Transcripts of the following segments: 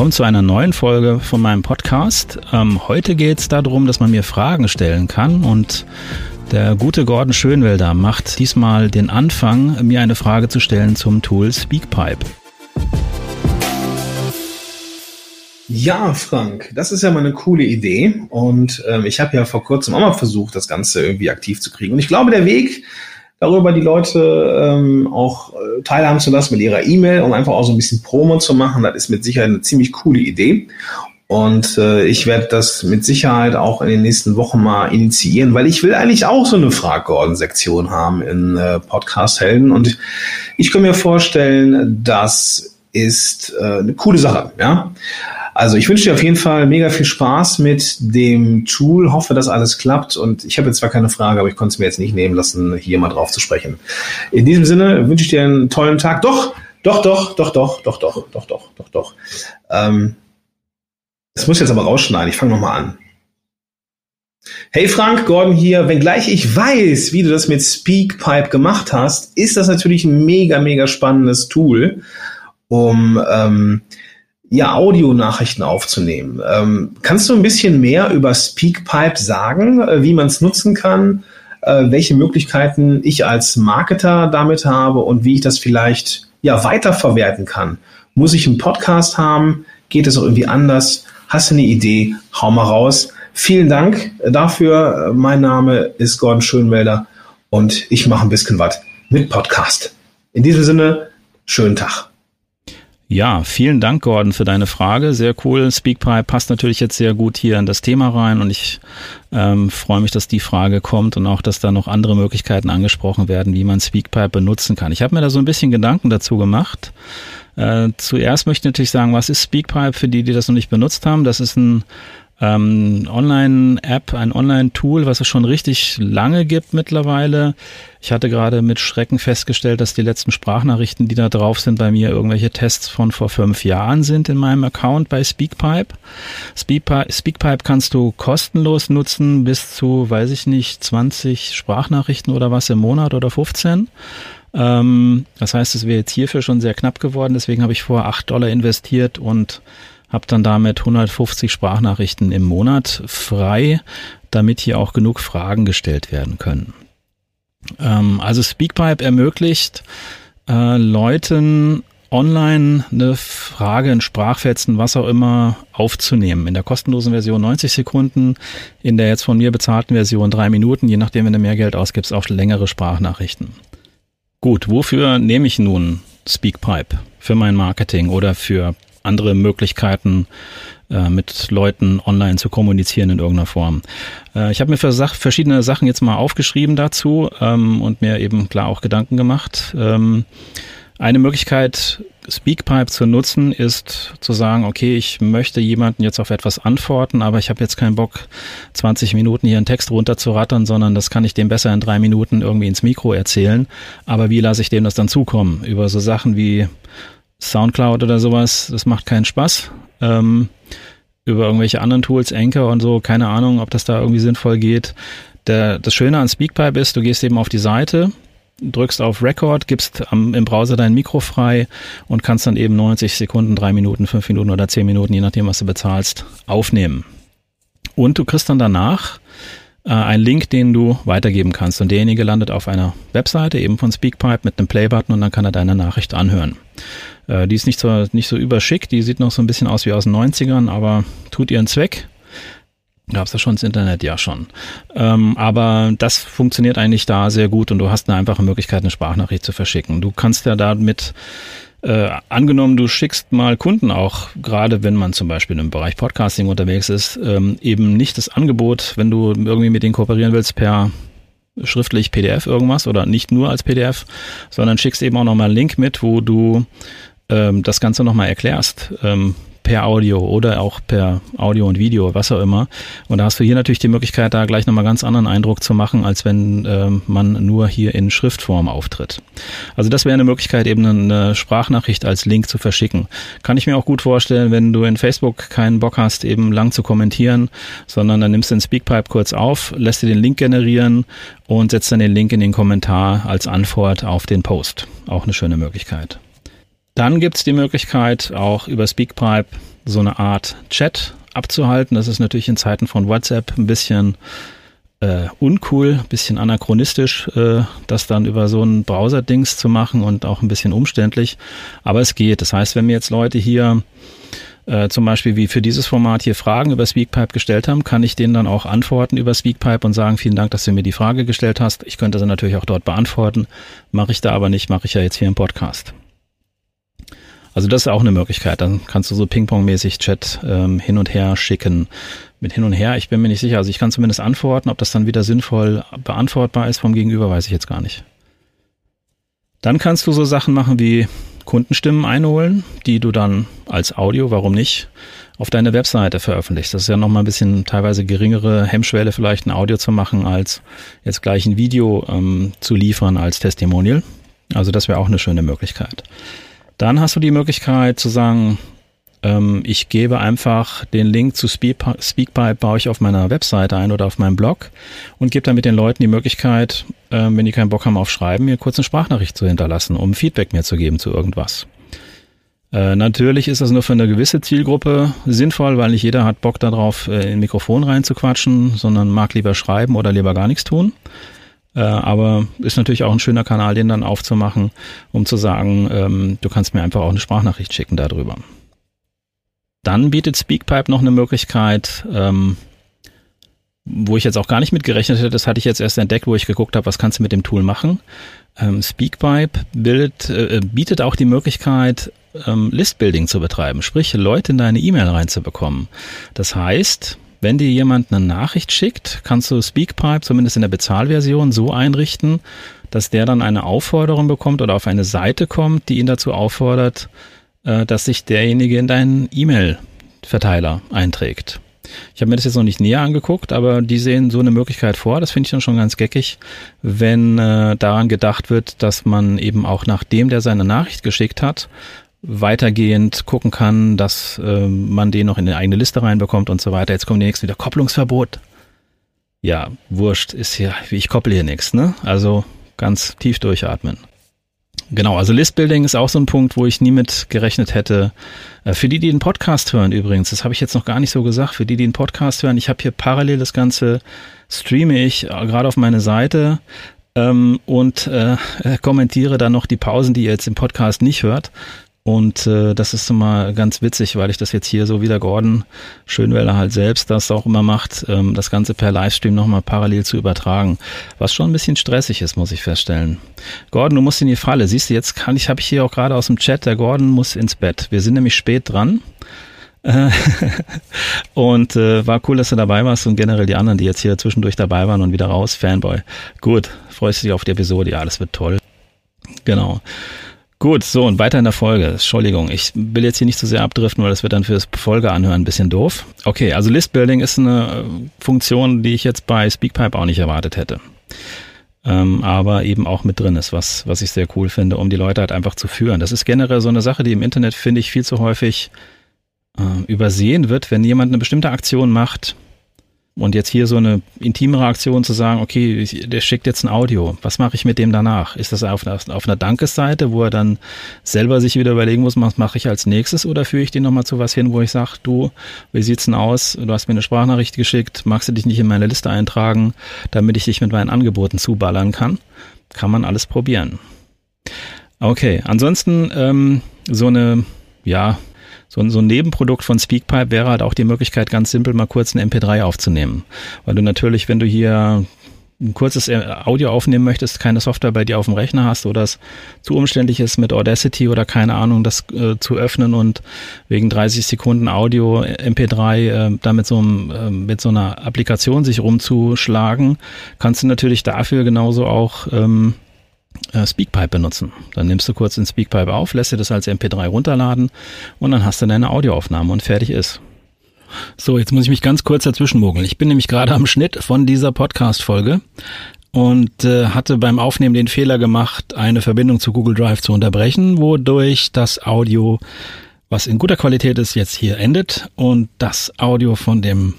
willkommen zu einer neuen Folge von meinem Podcast. Ähm, heute geht es darum, dass man mir Fragen stellen kann und der gute Gordon Schönwelder macht diesmal den Anfang, mir eine Frage zu stellen zum Tool Speakpipe. Ja, Frank, das ist ja mal eine coole Idee und ähm, ich habe ja vor kurzem auch mal versucht, das Ganze irgendwie aktiv zu kriegen. Und ich glaube, der Weg, darüber die Leute ähm, auch äh, teilhaben zu lassen mit ihrer E-Mail, um einfach auch so ein bisschen Promo zu machen. Das ist mit Sicherheit eine ziemlich coole Idee. Und äh, ich werde das mit Sicherheit auch in den nächsten Wochen mal initiieren, weil ich will eigentlich auch so eine Frag-Gordon-Sektion haben in äh, Podcast-Helden. Und ich kann mir vorstellen, das ist äh, eine coole Sache. Ja. Also ich wünsche dir auf jeden Fall mega viel Spaß mit dem Tool, hoffe, dass alles klappt und ich habe jetzt zwar keine Frage, aber ich konnte es mir jetzt nicht nehmen lassen, hier mal drauf zu sprechen. In diesem Sinne wünsche ich dir einen tollen Tag. Doch, doch, doch, doch, doch, doch, doch, doch, doch, doch, doch. Ähm, das muss jetzt aber rausschneiden, ich fange nochmal an. Hey Frank, Gordon hier. Wenngleich ich weiß, wie du das mit Speakpipe gemacht hast, ist das natürlich ein mega, mega spannendes Tool, um ähm, ja, Audionachrichten aufzunehmen. Ähm, kannst du ein bisschen mehr über Speakpipe sagen, äh, wie man es nutzen kann, äh, welche Möglichkeiten ich als Marketer damit habe und wie ich das vielleicht ja weiterverwerten kann? Muss ich einen Podcast haben? Geht es auch irgendwie anders? Hast du eine Idee? Hau mal raus. Vielen Dank dafür. Mein Name ist Gordon Schönmelder und ich mache ein bisschen was mit Podcast. In diesem Sinne, schönen Tag. Ja, vielen Dank, Gordon, für deine Frage. Sehr cool. Speakpipe passt natürlich jetzt sehr gut hier in das Thema rein und ich ähm, freue mich, dass die Frage kommt und auch, dass da noch andere Möglichkeiten angesprochen werden, wie man Speakpipe benutzen kann. Ich habe mir da so ein bisschen Gedanken dazu gemacht. Äh, zuerst möchte ich natürlich sagen, was ist Speakpipe für die, die das noch nicht benutzt haben? Das ist ein ähm, Online-App, ein Online-Tool, was es schon richtig lange gibt mittlerweile. Ich hatte gerade mit Schrecken festgestellt, dass die letzten Sprachnachrichten, die da drauf sind, bei mir irgendwelche Tests von vor fünf Jahren sind in meinem Account bei Speakpipe. Speakpipe, Speakpipe kannst du kostenlos nutzen bis zu, weiß ich nicht, 20 Sprachnachrichten oder was im Monat oder 15. Ähm, das heißt, es wäre jetzt hierfür schon sehr knapp geworden. Deswegen habe ich vor acht Dollar investiert und habe dann damit 150 Sprachnachrichten im Monat frei, damit hier auch genug Fragen gestellt werden können. Ähm, also Speakpipe ermöglicht äh, Leuten online eine Frage in Sprachfetzen, was auch immer, aufzunehmen. In der kostenlosen Version 90 Sekunden, in der jetzt von mir bezahlten Version drei Minuten, je nachdem, wenn du mehr Geld ausgibst, auch längere Sprachnachrichten. Gut, wofür nehme ich nun Speakpipe? Für mein Marketing oder für andere Möglichkeiten, äh, mit Leuten online zu kommunizieren in irgendeiner Form. Äh, ich habe mir verschiedene Sachen jetzt mal aufgeschrieben dazu ähm, und mir eben klar auch Gedanken gemacht. Ähm, eine Möglichkeit, Speakpipe zu nutzen, ist zu sagen, okay, ich möchte jemanden jetzt auf etwas antworten, aber ich habe jetzt keinen Bock, 20 Minuten hier einen Text runterzurattern, sondern das kann ich dem besser in drei Minuten irgendwie ins Mikro erzählen. Aber wie lasse ich dem das dann zukommen? Über so Sachen wie Soundcloud oder sowas, das macht keinen Spaß. Ähm, über irgendwelche anderen Tools, Anchor und so, keine Ahnung, ob das da irgendwie sinnvoll geht. Der, das Schöne an Speakpipe ist, du gehst eben auf die Seite, drückst auf Record, gibst am, im Browser dein Mikro frei und kannst dann eben 90 Sekunden, drei Minuten, fünf Minuten oder zehn Minuten, je nachdem, was du bezahlst, aufnehmen. Und du kriegst dann danach äh, einen Link, den du weitergeben kannst. Und derjenige landet auf einer Webseite, eben von Speakpipe, mit einem Play-Button und dann kann er deine Nachricht anhören. Äh, die ist nicht so, nicht so überschick, die sieht noch so ein bisschen aus wie aus den 90ern, aber tut ihren Zweck. Gab es das schon ins Internet? Ja, schon. Ähm, aber das funktioniert eigentlich da sehr gut und du hast eine einfache Möglichkeit, eine Sprachnachricht zu verschicken. Du kannst ja damit äh, angenommen, du schickst mal Kunden auch, gerade wenn man zum Beispiel im Bereich Podcasting unterwegs ist, ähm, eben nicht das Angebot, wenn du irgendwie mit denen kooperieren willst, per schriftlich PDF irgendwas oder nicht nur als PDF, sondern schickst eben auch nochmal einen Link mit, wo du ähm, das Ganze nochmal erklärst. Ähm, per Audio oder auch per Audio und Video, was auch immer. Und da hast du hier natürlich die Möglichkeit, da gleich nochmal ganz anderen Eindruck zu machen, als wenn ähm, man nur hier in Schriftform auftritt. Also das wäre eine Möglichkeit, eben eine Sprachnachricht als Link zu verschicken. Kann ich mir auch gut vorstellen, wenn du in Facebook keinen Bock hast, eben lang zu kommentieren, sondern dann nimmst du den Speakpipe kurz auf, lässt dir den Link generieren und setzt dann den Link in den Kommentar als Antwort auf den Post. Auch eine schöne Möglichkeit. Dann gibt es die Möglichkeit, auch über Speakpipe so eine Art Chat abzuhalten. Das ist natürlich in Zeiten von WhatsApp ein bisschen äh, uncool, bisschen anachronistisch, äh, das dann über so ein Browser-Dings zu machen und auch ein bisschen umständlich. Aber es geht. Das heißt, wenn mir jetzt Leute hier äh, zum Beispiel wie für dieses Format hier Fragen über Speakpipe gestellt haben, kann ich denen dann auch antworten über Speakpipe und sagen, vielen Dank, dass du mir die Frage gestellt hast. Ich könnte sie natürlich auch dort beantworten. Mache ich da aber nicht, mache ich ja jetzt hier im Podcast. Also das ist auch eine Möglichkeit. Dann kannst du so Ping-Pong-mäßig Chat ähm, hin und her schicken. Mit hin und her, ich bin mir nicht sicher. Also ich kann zumindest antworten, ob das dann wieder sinnvoll beantwortbar ist vom Gegenüber, weiß ich jetzt gar nicht. Dann kannst du so Sachen machen wie Kundenstimmen einholen, die du dann als Audio, warum nicht, auf deine Webseite veröffentlichst. Das ist ja nochmal ein bisschen teilweise geringere Hemmschwelle, vielleicht ein Audio zu machen, als jetzt gleich ein Video ähm, zu liefern als Testimonial. Also das wäre auch eine schöne Möglichkeit. Dann hast du die Möglichkeit zu sagen, ähm, ich gebe einfach den Link zu Speakpipe, baue ich auf meiner Webseite ein oder auf meinem Blog und gebe damit den Leuten die Möglichkeit, äh, wenn die keinen Bock haben auf Schreiben, mir kurz eine Sprachnachricht zu hinterlassen, um Feedback mir zu geben zu irgendwas. Äh, natürlich ist das nur für eine gewisse Zielgruppe sinnvoll, weil nicht jeder hat Bock darauf, äh, in ein Mikrofon reinzuquatschen, sondern mag lieber schreiben oder lieber gar nichts tun. Äh, aber ist natürlich auch ein schöner Kanal, den dann aufzumachen, um zu sagen, ähm, du kannst mir einfach auch eine Sprachnachricht schicken darüber. Dann bietet Speakpipe noch eine Möglichkeit, ähm, wo ich jetzt auch gar nicht mit gerechnet hätte, das hatte ich jetzt erst entdeckt, wo ich geguckt habe, was kannst du mit dem Tool machen. Ähm, Speakpipe bildet, äh, bietet auch die Möglichkeit, ähm, Listbuilding zu betreiben, sprich Leute in deine E-Mail reinzubekommen. Das heißt, wenn dir jemand eine Nachricht schickt, kannst du Speakpipe zumindest in der Bezahlversion so einrichten, dass der dann eine Aufforderung bekommt oder auf eine Seite kommt, die ihn dazu auffordert, äh, dass sich derjenige in deinen E-Mail-Verteiler einträgt. Ich habe mir das jetzt noch nicht näher angeguckt, aber die sehen so eine Möglichkeit vor. Das finde ich dann schon ganz geckig, wenn äh, daran gedacht wird, dass man eben auch nachdem der seine Nachricht geschickt hat, weitergehend gucken kann, dass äh, man den noch in eine eigene Liste reinbekommt und so weiter. Jetzt kommt nächstes wieder Kopplungsverbot. Ja, wurscht, ist hier, ich koppel hier nichts, ne? Also ganz tief durchatmen. Genau, also Listbuilding ist auch so ein Punkt, wo ich nie mit gerechnet hätte. Äh, für die, die den Podcast hören übrigens, das habe ich jetzt noch gar nicht so gesagt, für die, die den Podcast hören, ich habe hier parallel das Ganze, streame ich äh, gerade auf meine Seite ähm, und äh, kommentiere dann noch die Pausen, die ihr jetzt im Podcast nicht hört. Und äh, das ist immer ganz witzig, weil ich das jetzt hier so wie der Gordon Schönwelle halt selbst das auch immer macht, ähm, das Ganze per Livestream nochmal parallel zu übertragen. Was schon ein bisschen stressig ist, muss ich feststellen. Gordon, du musst in die Falle. Siehst du, jetzt kann ich, habe ich hier auch gerade aus dem Chat, der Gordon muss ins Bett. Wir sind nämlich spät dran. und äh, war cool, dass du dabei warst und generell die anderen, die jetzt hier zwischendurch dabei waren und wieder raus. Fanboy. Gut, freust du dich auf die Episode? Ja, das wird toll. Genau. Gut, so und weiter in der Folge. Entschuldigung, ich will jetzt hier nicht zu so sehr abdriften, weil das wird dann fürs Folge anhören ein bisschen doof. Okay, also Listbuilding ist eine äh, Funktion, die ich jetzt bei Speakpipe auch nicht erwartet hätte. Ähm, aber eben auch mit drin ist, was, was ich sehr cool finde, um die Leute halt einfach zu führen. Das ist generell so eine Sache, die im Internet, finde ich, viel zu häufig äh, übersehen wird, wenn jemand eine bestimmte Aktion macht, und jetzt hier so eine intimere Aktion zu sagen, okay, der schickt jetzt ein Audio, was mache ich mit dem danach? Ist das auf, auf einer Dankesseite, wo er dann selber sich wieder überlegen muss, was mache ich als nächstes oder führe ich den nochmal zu was hin, wo ich sage, du, wie sieht's denn aus? Du hast mir eine Sprachnachricht geschickt, magst du dich nicht in meine Liste eintragen, damit ich dich mit meinen Angeboten zuballern kann? Kann man alles probieren. Okay, ansonsten ähm, so eine, ja, so, so ein Nebenprodukt von Speakpipe wäre halt auch die Möglichkeit, ganz simpel mal kurz ein MP3 aufzunehmen. Weil du natürlich, wenn du hier ein kurzes äh, Audio aufnehmen möchtest, keine Software bei dir auf dem Rechner hast oder es zu umständlich ist mit Audacity oder keine Ahnung, das äh, zu öffnen und wegen 30 Sekunden Audio äh, MP3 äh, da mit so, einem, äh, mit so einer Applikation sich rumzuschlagen, kannst du natürlich dafür genauso auch ähm, äh, Speakpipe benutzen. Dann nimmst du kurz den Speakpipe auf, lässt dir das als MP3 runterladen und dann hast du deine Audioaufnahme und fertig ist. So, jetzt muss ich mich ganz kurz dazwischen mogeln. Ich bin nämlich gerade am Schnitt von dieser Podcast-Folge und äh, hatte beim Aufnehmen den Fehler gemacht, eine Verbindung zu Google Drive zu unterbrechen, wodurch das Audio, was in guter Qualität ist, jetzt hier endet und das Audio von dem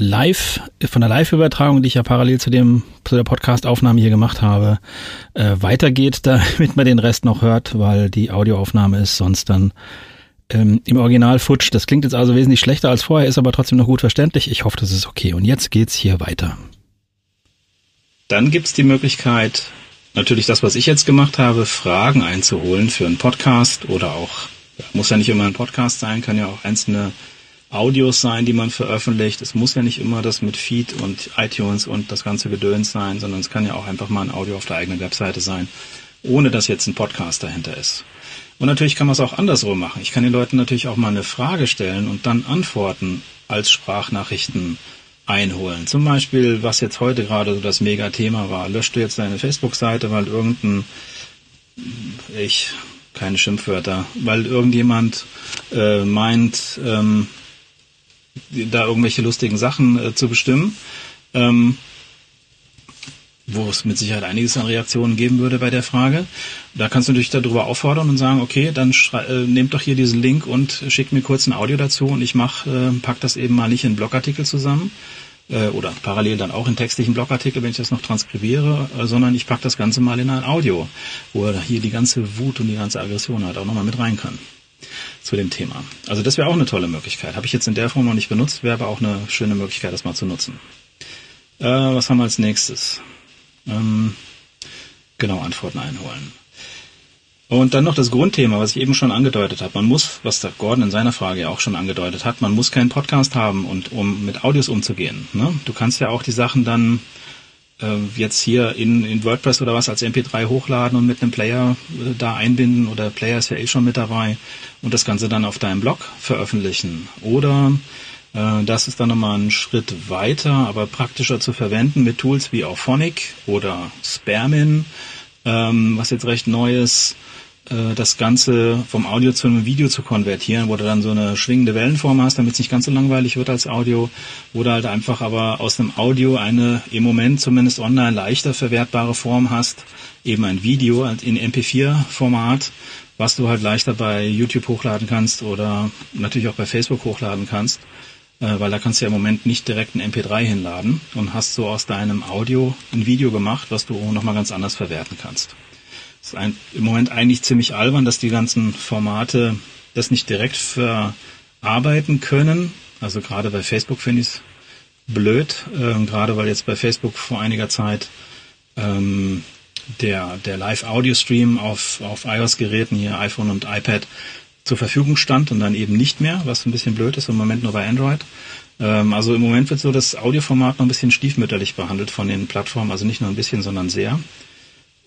live, von der Live-Übertragung, die ich ja parallel zu dem, zu der Podcast-Aufnahme hier gemacht habe, äh, weitergeht, damit man den Rest noch hört, weil die Audioaufnahme ist sonst dann ähm, im Original futsch. Das klingt jetzt also wesentlich schlechter als vorher, ist aber trotzdem noch gut verständlich. Ich hoffe, das ist okay. Und jetzt geht's hier weiter. Dann gibt's die Möglichkeit, natürlich das, was ich jetzt gemacht habe, Fragen einzuholen für einen Podcast oder auch, muss ja nicht immer ein Podcast sein, kann ja auch einzelne Audios sein, die man veröffentlicht. Es muss ja nicht immer das mit Feed und iTunes und das ganze Gedöns sein, sondern es kann ja auch einfach mal ein Audio auf der eigenen Webseite sein, ohne dass jetzt ein Podcast dahinter ist. Und natürlich kann man es auch andersrum machen. Ich kann den Leuten natürlich auch mal eine Frage stellen und dann Antworten als Sprachnachrichten einholen. Zum Beispiel, was jetzt heute gerade so das Mega-Thema war. Löscht du jetzt deine Facebook-Seite, weil irgendein, ich, keine Schimpfwörter, weil irgendjemand äh, meint, ähm, da irgendwelche lustigen Sachen äh, zu bestimmen. Ähm, wo es mit Sicherheit einiges an Reaktionen geben würde bei der Frage. Da kannst du natürlich darüber auffordern und sagen, okay, dann äh, nehmt doch hier diesen Link und schickt mir kurz ein Audio dazu und ich mach, äh, pack das eben mal nicht in Blogartikel zusammen äh, oder parallel dann auch in textlichen Blogartikel, wenn ich das noch transkribiere, äh, sondern ich pack das Ganze mal in ein Audio, wo er hier die ganze Wut und die ganze Aggression halt auch nochmal mit rein kann zu dem Thema. Also das wäre auch eine tolle Möglichkeit. Habe ich jetzt in der Form noch nicht benutzt, wäre aber auch eine schöne Möglichkeit, das mal zu nutzen. Äh, was haben wir als nächstes? ähm, genau Antworten einholen. Und dann noch das Grundthema, was ich eben schon angedeutet habe. Man muss, was der Gordon in seiner Frage ja auch schon angedeutet hat, man muss keinen Podcast haben und um mit Audios umzugehen. Ne? Du kannst ja auch die Sachen dann äh, jetzt hier in, in WordPress oder was als MP3 hochladen und mit einem Player äh, da einbinden oder Player ist ja eh schon mit dabei und das Ganze dann auf deinem Blog veröffentlichen. Oder äh, das ist dann nochmal ein Schritt weiter, aber praktischer zu verwenden mit Tools wie Auphonic oder Spermin, ähm, was jetzt recht neu ist, äh, das Ganze vom Audio zu einem Video zu konvertieren, wo du dann so eine schwingende Wellenform hast, damit es nicht ganz so langweilig wird als Audio, wo du halt einfach aber aus einem Audio eine im Moment zumindest online leichter verwertbare Form hast, eben ein Video in MP4-Format, was du halt leichter bei YouTube hochladen kannst oder natürlich auch bei Facebook hochladen kannst äh, weil da kannst du ja im Moment nicht direkt ein MP3 hinladen und hast so aus deinem Audio ein Video gemacht, was du nochmal ganz anders verwerten kannst. Ist ein, im Moment eigentlich ziemlich albern, dass die ganzen Formate das nicht direkt verarbeiten können. Also gerade bei Facebook finde ich es blöd, äh, gerade weil jetzt bei Facebook vor einiger Zeit ähm, der, der Live-Audio-Stream auf, auf iOS-Geräten, hier iPhone und iPad, zur Verfügung stand und dann eben nicht mehr, was ein bisschen blöd ist, im Moment nur bei Android. Ähm, also im Moment wird so das Audioformat noch ein bisschen stiefmütterlich behandelt von den Plattformen, also nicht nur ein bisschen, sondern sehr.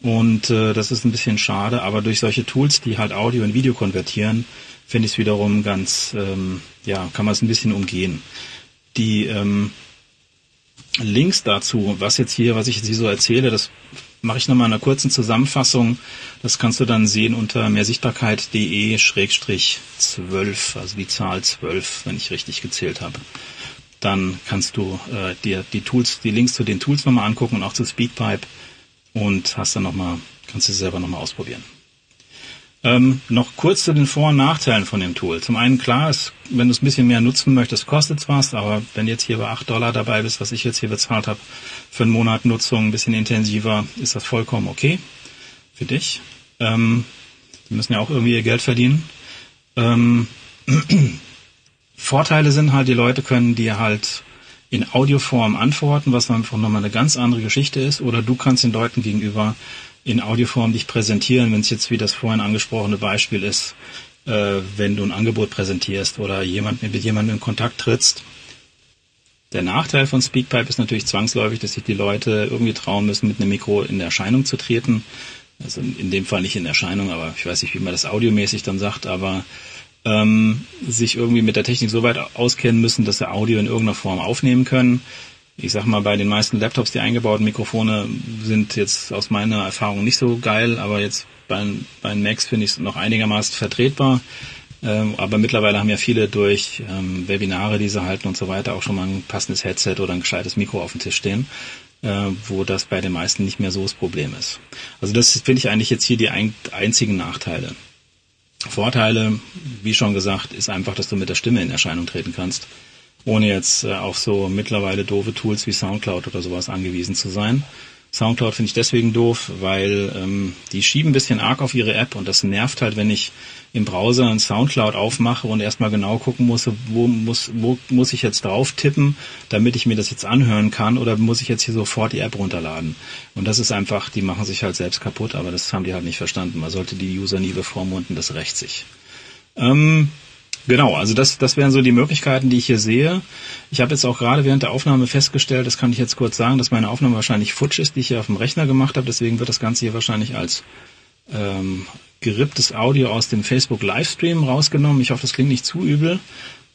Und äh, das ist ein bisschen schade, aber durch solche Tools, die halt Audio in Video konvertieren, finde ich es wiederum ganz, ähm, ja, kann man es ein bisschen umgehen. Die ähm, Links dazu, was jetzt hier, was ich jetzt hier so erzähle, das mache ich nochmal eine kurzen Zusammenfassung. Das kannst du dann sehen unter mehrsichtbarkeit.de-12, also die Zahl 12, wenn ich richtig gezählt habe. Dann kannst du äh, dir die Tools, die Links zu den Tools nochmal angucken und auch zu Speedpipe und hast dann nochmal, kannst du selber nochmal ausprobieren. Ähm, noch kurz zu den Vor- und Nachteilen von dem Tool. Zum einen klar ist, wenn du es ein bisschen mehr nutzen möchtest, kostet es was, aber wenn du jetzt hier bei 8 Dollar dabei bist, was ich jetzt hier bezahlt habe, für einen Monat Nutzung ein bisschen intensiver, ist das vollkommen okay für dich. Ähm, die müssen ja auch irgendwie ihr Geld verdienen. Ähm, Vorteile sind halt, die Leute können dir halt in Audioform antworten, was einfach nochmal eine ganz andere Geschichte ist, oder du kannst den Leuten gegenüber in Audioform dich präsentieren, wenn es jetzt wie das vorhin angesprochene Beispiel ist, äh, wenn du ein Angebot präsentierst oder jemand, mit jemandem in Kontakt trittst. Der Nachteil von Speakpipe ist natürlich zwangsläufig, dass sich die Leute irgendwie trauen müssen, mit einem Mikro in Erscheinung zu treten. Also in dem Fall nicht in Erscheinung, aber ich weiß nicht, wie man das audiomäßig dann sagt, aber ähm, sich irgendwie mit der Technik so weit auskennen müssen, dass sie Audio in irgendeiner Form aufnehmen können ich sag mal, bei den meisten Laptops, die eingebauten Mikrofone sind jetzt aus meiner Erfahrung nicht so geil, aber jetzt bei, bei Macs finde ich es noch einigermaßen vertretbar. Ähm, aber mittlerweile haben ja viele durch ähm, Webinare, die sie halten und so weiter, auch schon mal ein passendes Headset oder ein gescheites Mikro auf dem Tisch stehen, äh, wo das bei den meisten nicht mehr so das Problem ist. Also das finde ich eigentlich jetzt hier die ein, einzigen Nachteile. Vorteile, wie schon gesagt, ist einfach, dass du mit der Stimme in Erscheinung treten kannst ohne jetzt äh, auf so mittlerweile doofe Tools wie Soundcloud oder sowas angewiesen zu sein. Soundcloud finde ich deswegen doof, weil ähm, die schieben ein bisschen arg auf ihre App und das nervt halt, wenn ich im Browser ein Soundcloud aufmache und erstmal genau gucken muss, wo muss, wo muss ich jetzt drauf tippen, damit ich mir das jetzt anhören kann oder muss ich jetzt hier sofort die App runterladen. Und das ist einfach, die machen sich halt selbst kaputt, aber das haben die halt nicht verstanden. Man sollte die User nie bevormunden, das rächt sich. Ähm, Genau, also das, das wären so die Möglichkeiten, die ich hier sehe. Ich habe jetzt auch gerade während der Aufnahme festgestellt, das kann ich jetzt kurz sagen, dass meine Aufnahme wahrscheinlich futsch ist, die ich hier auf dem Rechner gemacht habe. Deswegen wird das Ganze hier wahrscheinlich als ähm, geripptes Audio aus dem Facebook Livestream rausgenommen. Ich hoffe, das klingt nicht zu übel,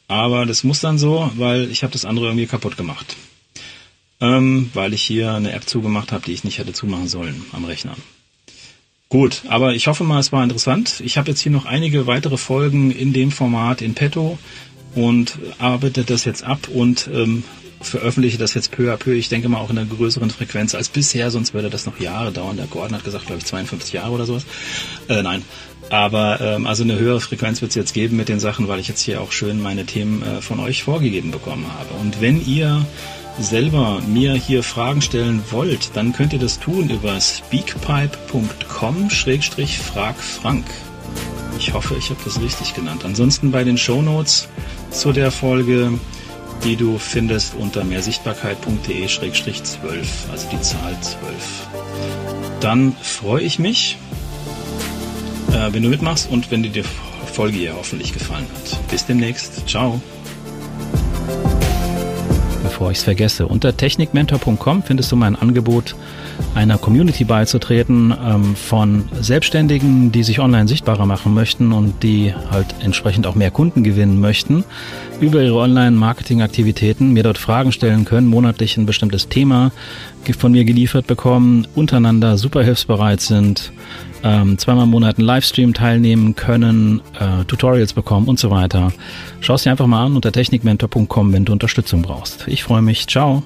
aber das muss dann so, weil ich habe das andere irgendwie kaputt gemacht. Ähm, weil ich hier eine App zugemacht habe, die ich nicht hätte zumachen sollen am Rechner. Gut, aber ich hoffe mal, es war interessant. Ich habe jetzt hier noch einige weitere Folgen in dem Format in petto und arbeite das jetzt ab und ähm, veröffentliche das jetzt peu à peu. Ich denke mal auch in einer größeren Frequenz als bisher, sonst würde das noch Jahre dauern. Der Gordon hat gesagt, glaube ich, 52 Jahre oder sowas. Äh, nein. Aber ähm, also eine höhere Frequenz wird es jetzt geben mit den Sachen, weil ich jetzt hier auch schön meine Themen äh, von euch vorgegeben bekommen habe. Und wenn ihr selber mir hier Fragen stellen wollt, dann könnt ihr das tun über speakpipe.com-fragfrank. Ich hoffe, ich habe das richtig genannt. Ansonsten bei den Show Notes zu der Folge, die du findest unter mehrsichtbarkeit.de-12, also die Zahl 12. Dann freue ich mich, äh, wenn du mitmachst und wenn dir die Folge hier hoffentlich gefallen hat. Bis demnächst. Ciao bevor ich es vergesse. Unter technikmentor.com findest du mein Angebot, einer Community beizutreten ähm, von Selbstständigen, die sich online sichtbarer machen möchten und die halt entsprechend auch mehr Kunden gewinnen möchten, über ihre Online-Marketing-Aktivitäten mir dort Fragen stellen können, monatlich ein bestimmtes Thema von mir geliefert bekommen, untereinander super hilfsbereit sind, ähm, zweimal im Monat einen Livestream teilnehmen können, äh, Tutorials bekommen und so weiter. Schau es dir einfach mal an unter technikmentor.com, wenn du Unterstützung brauchst. Ich freue mich. Ciao.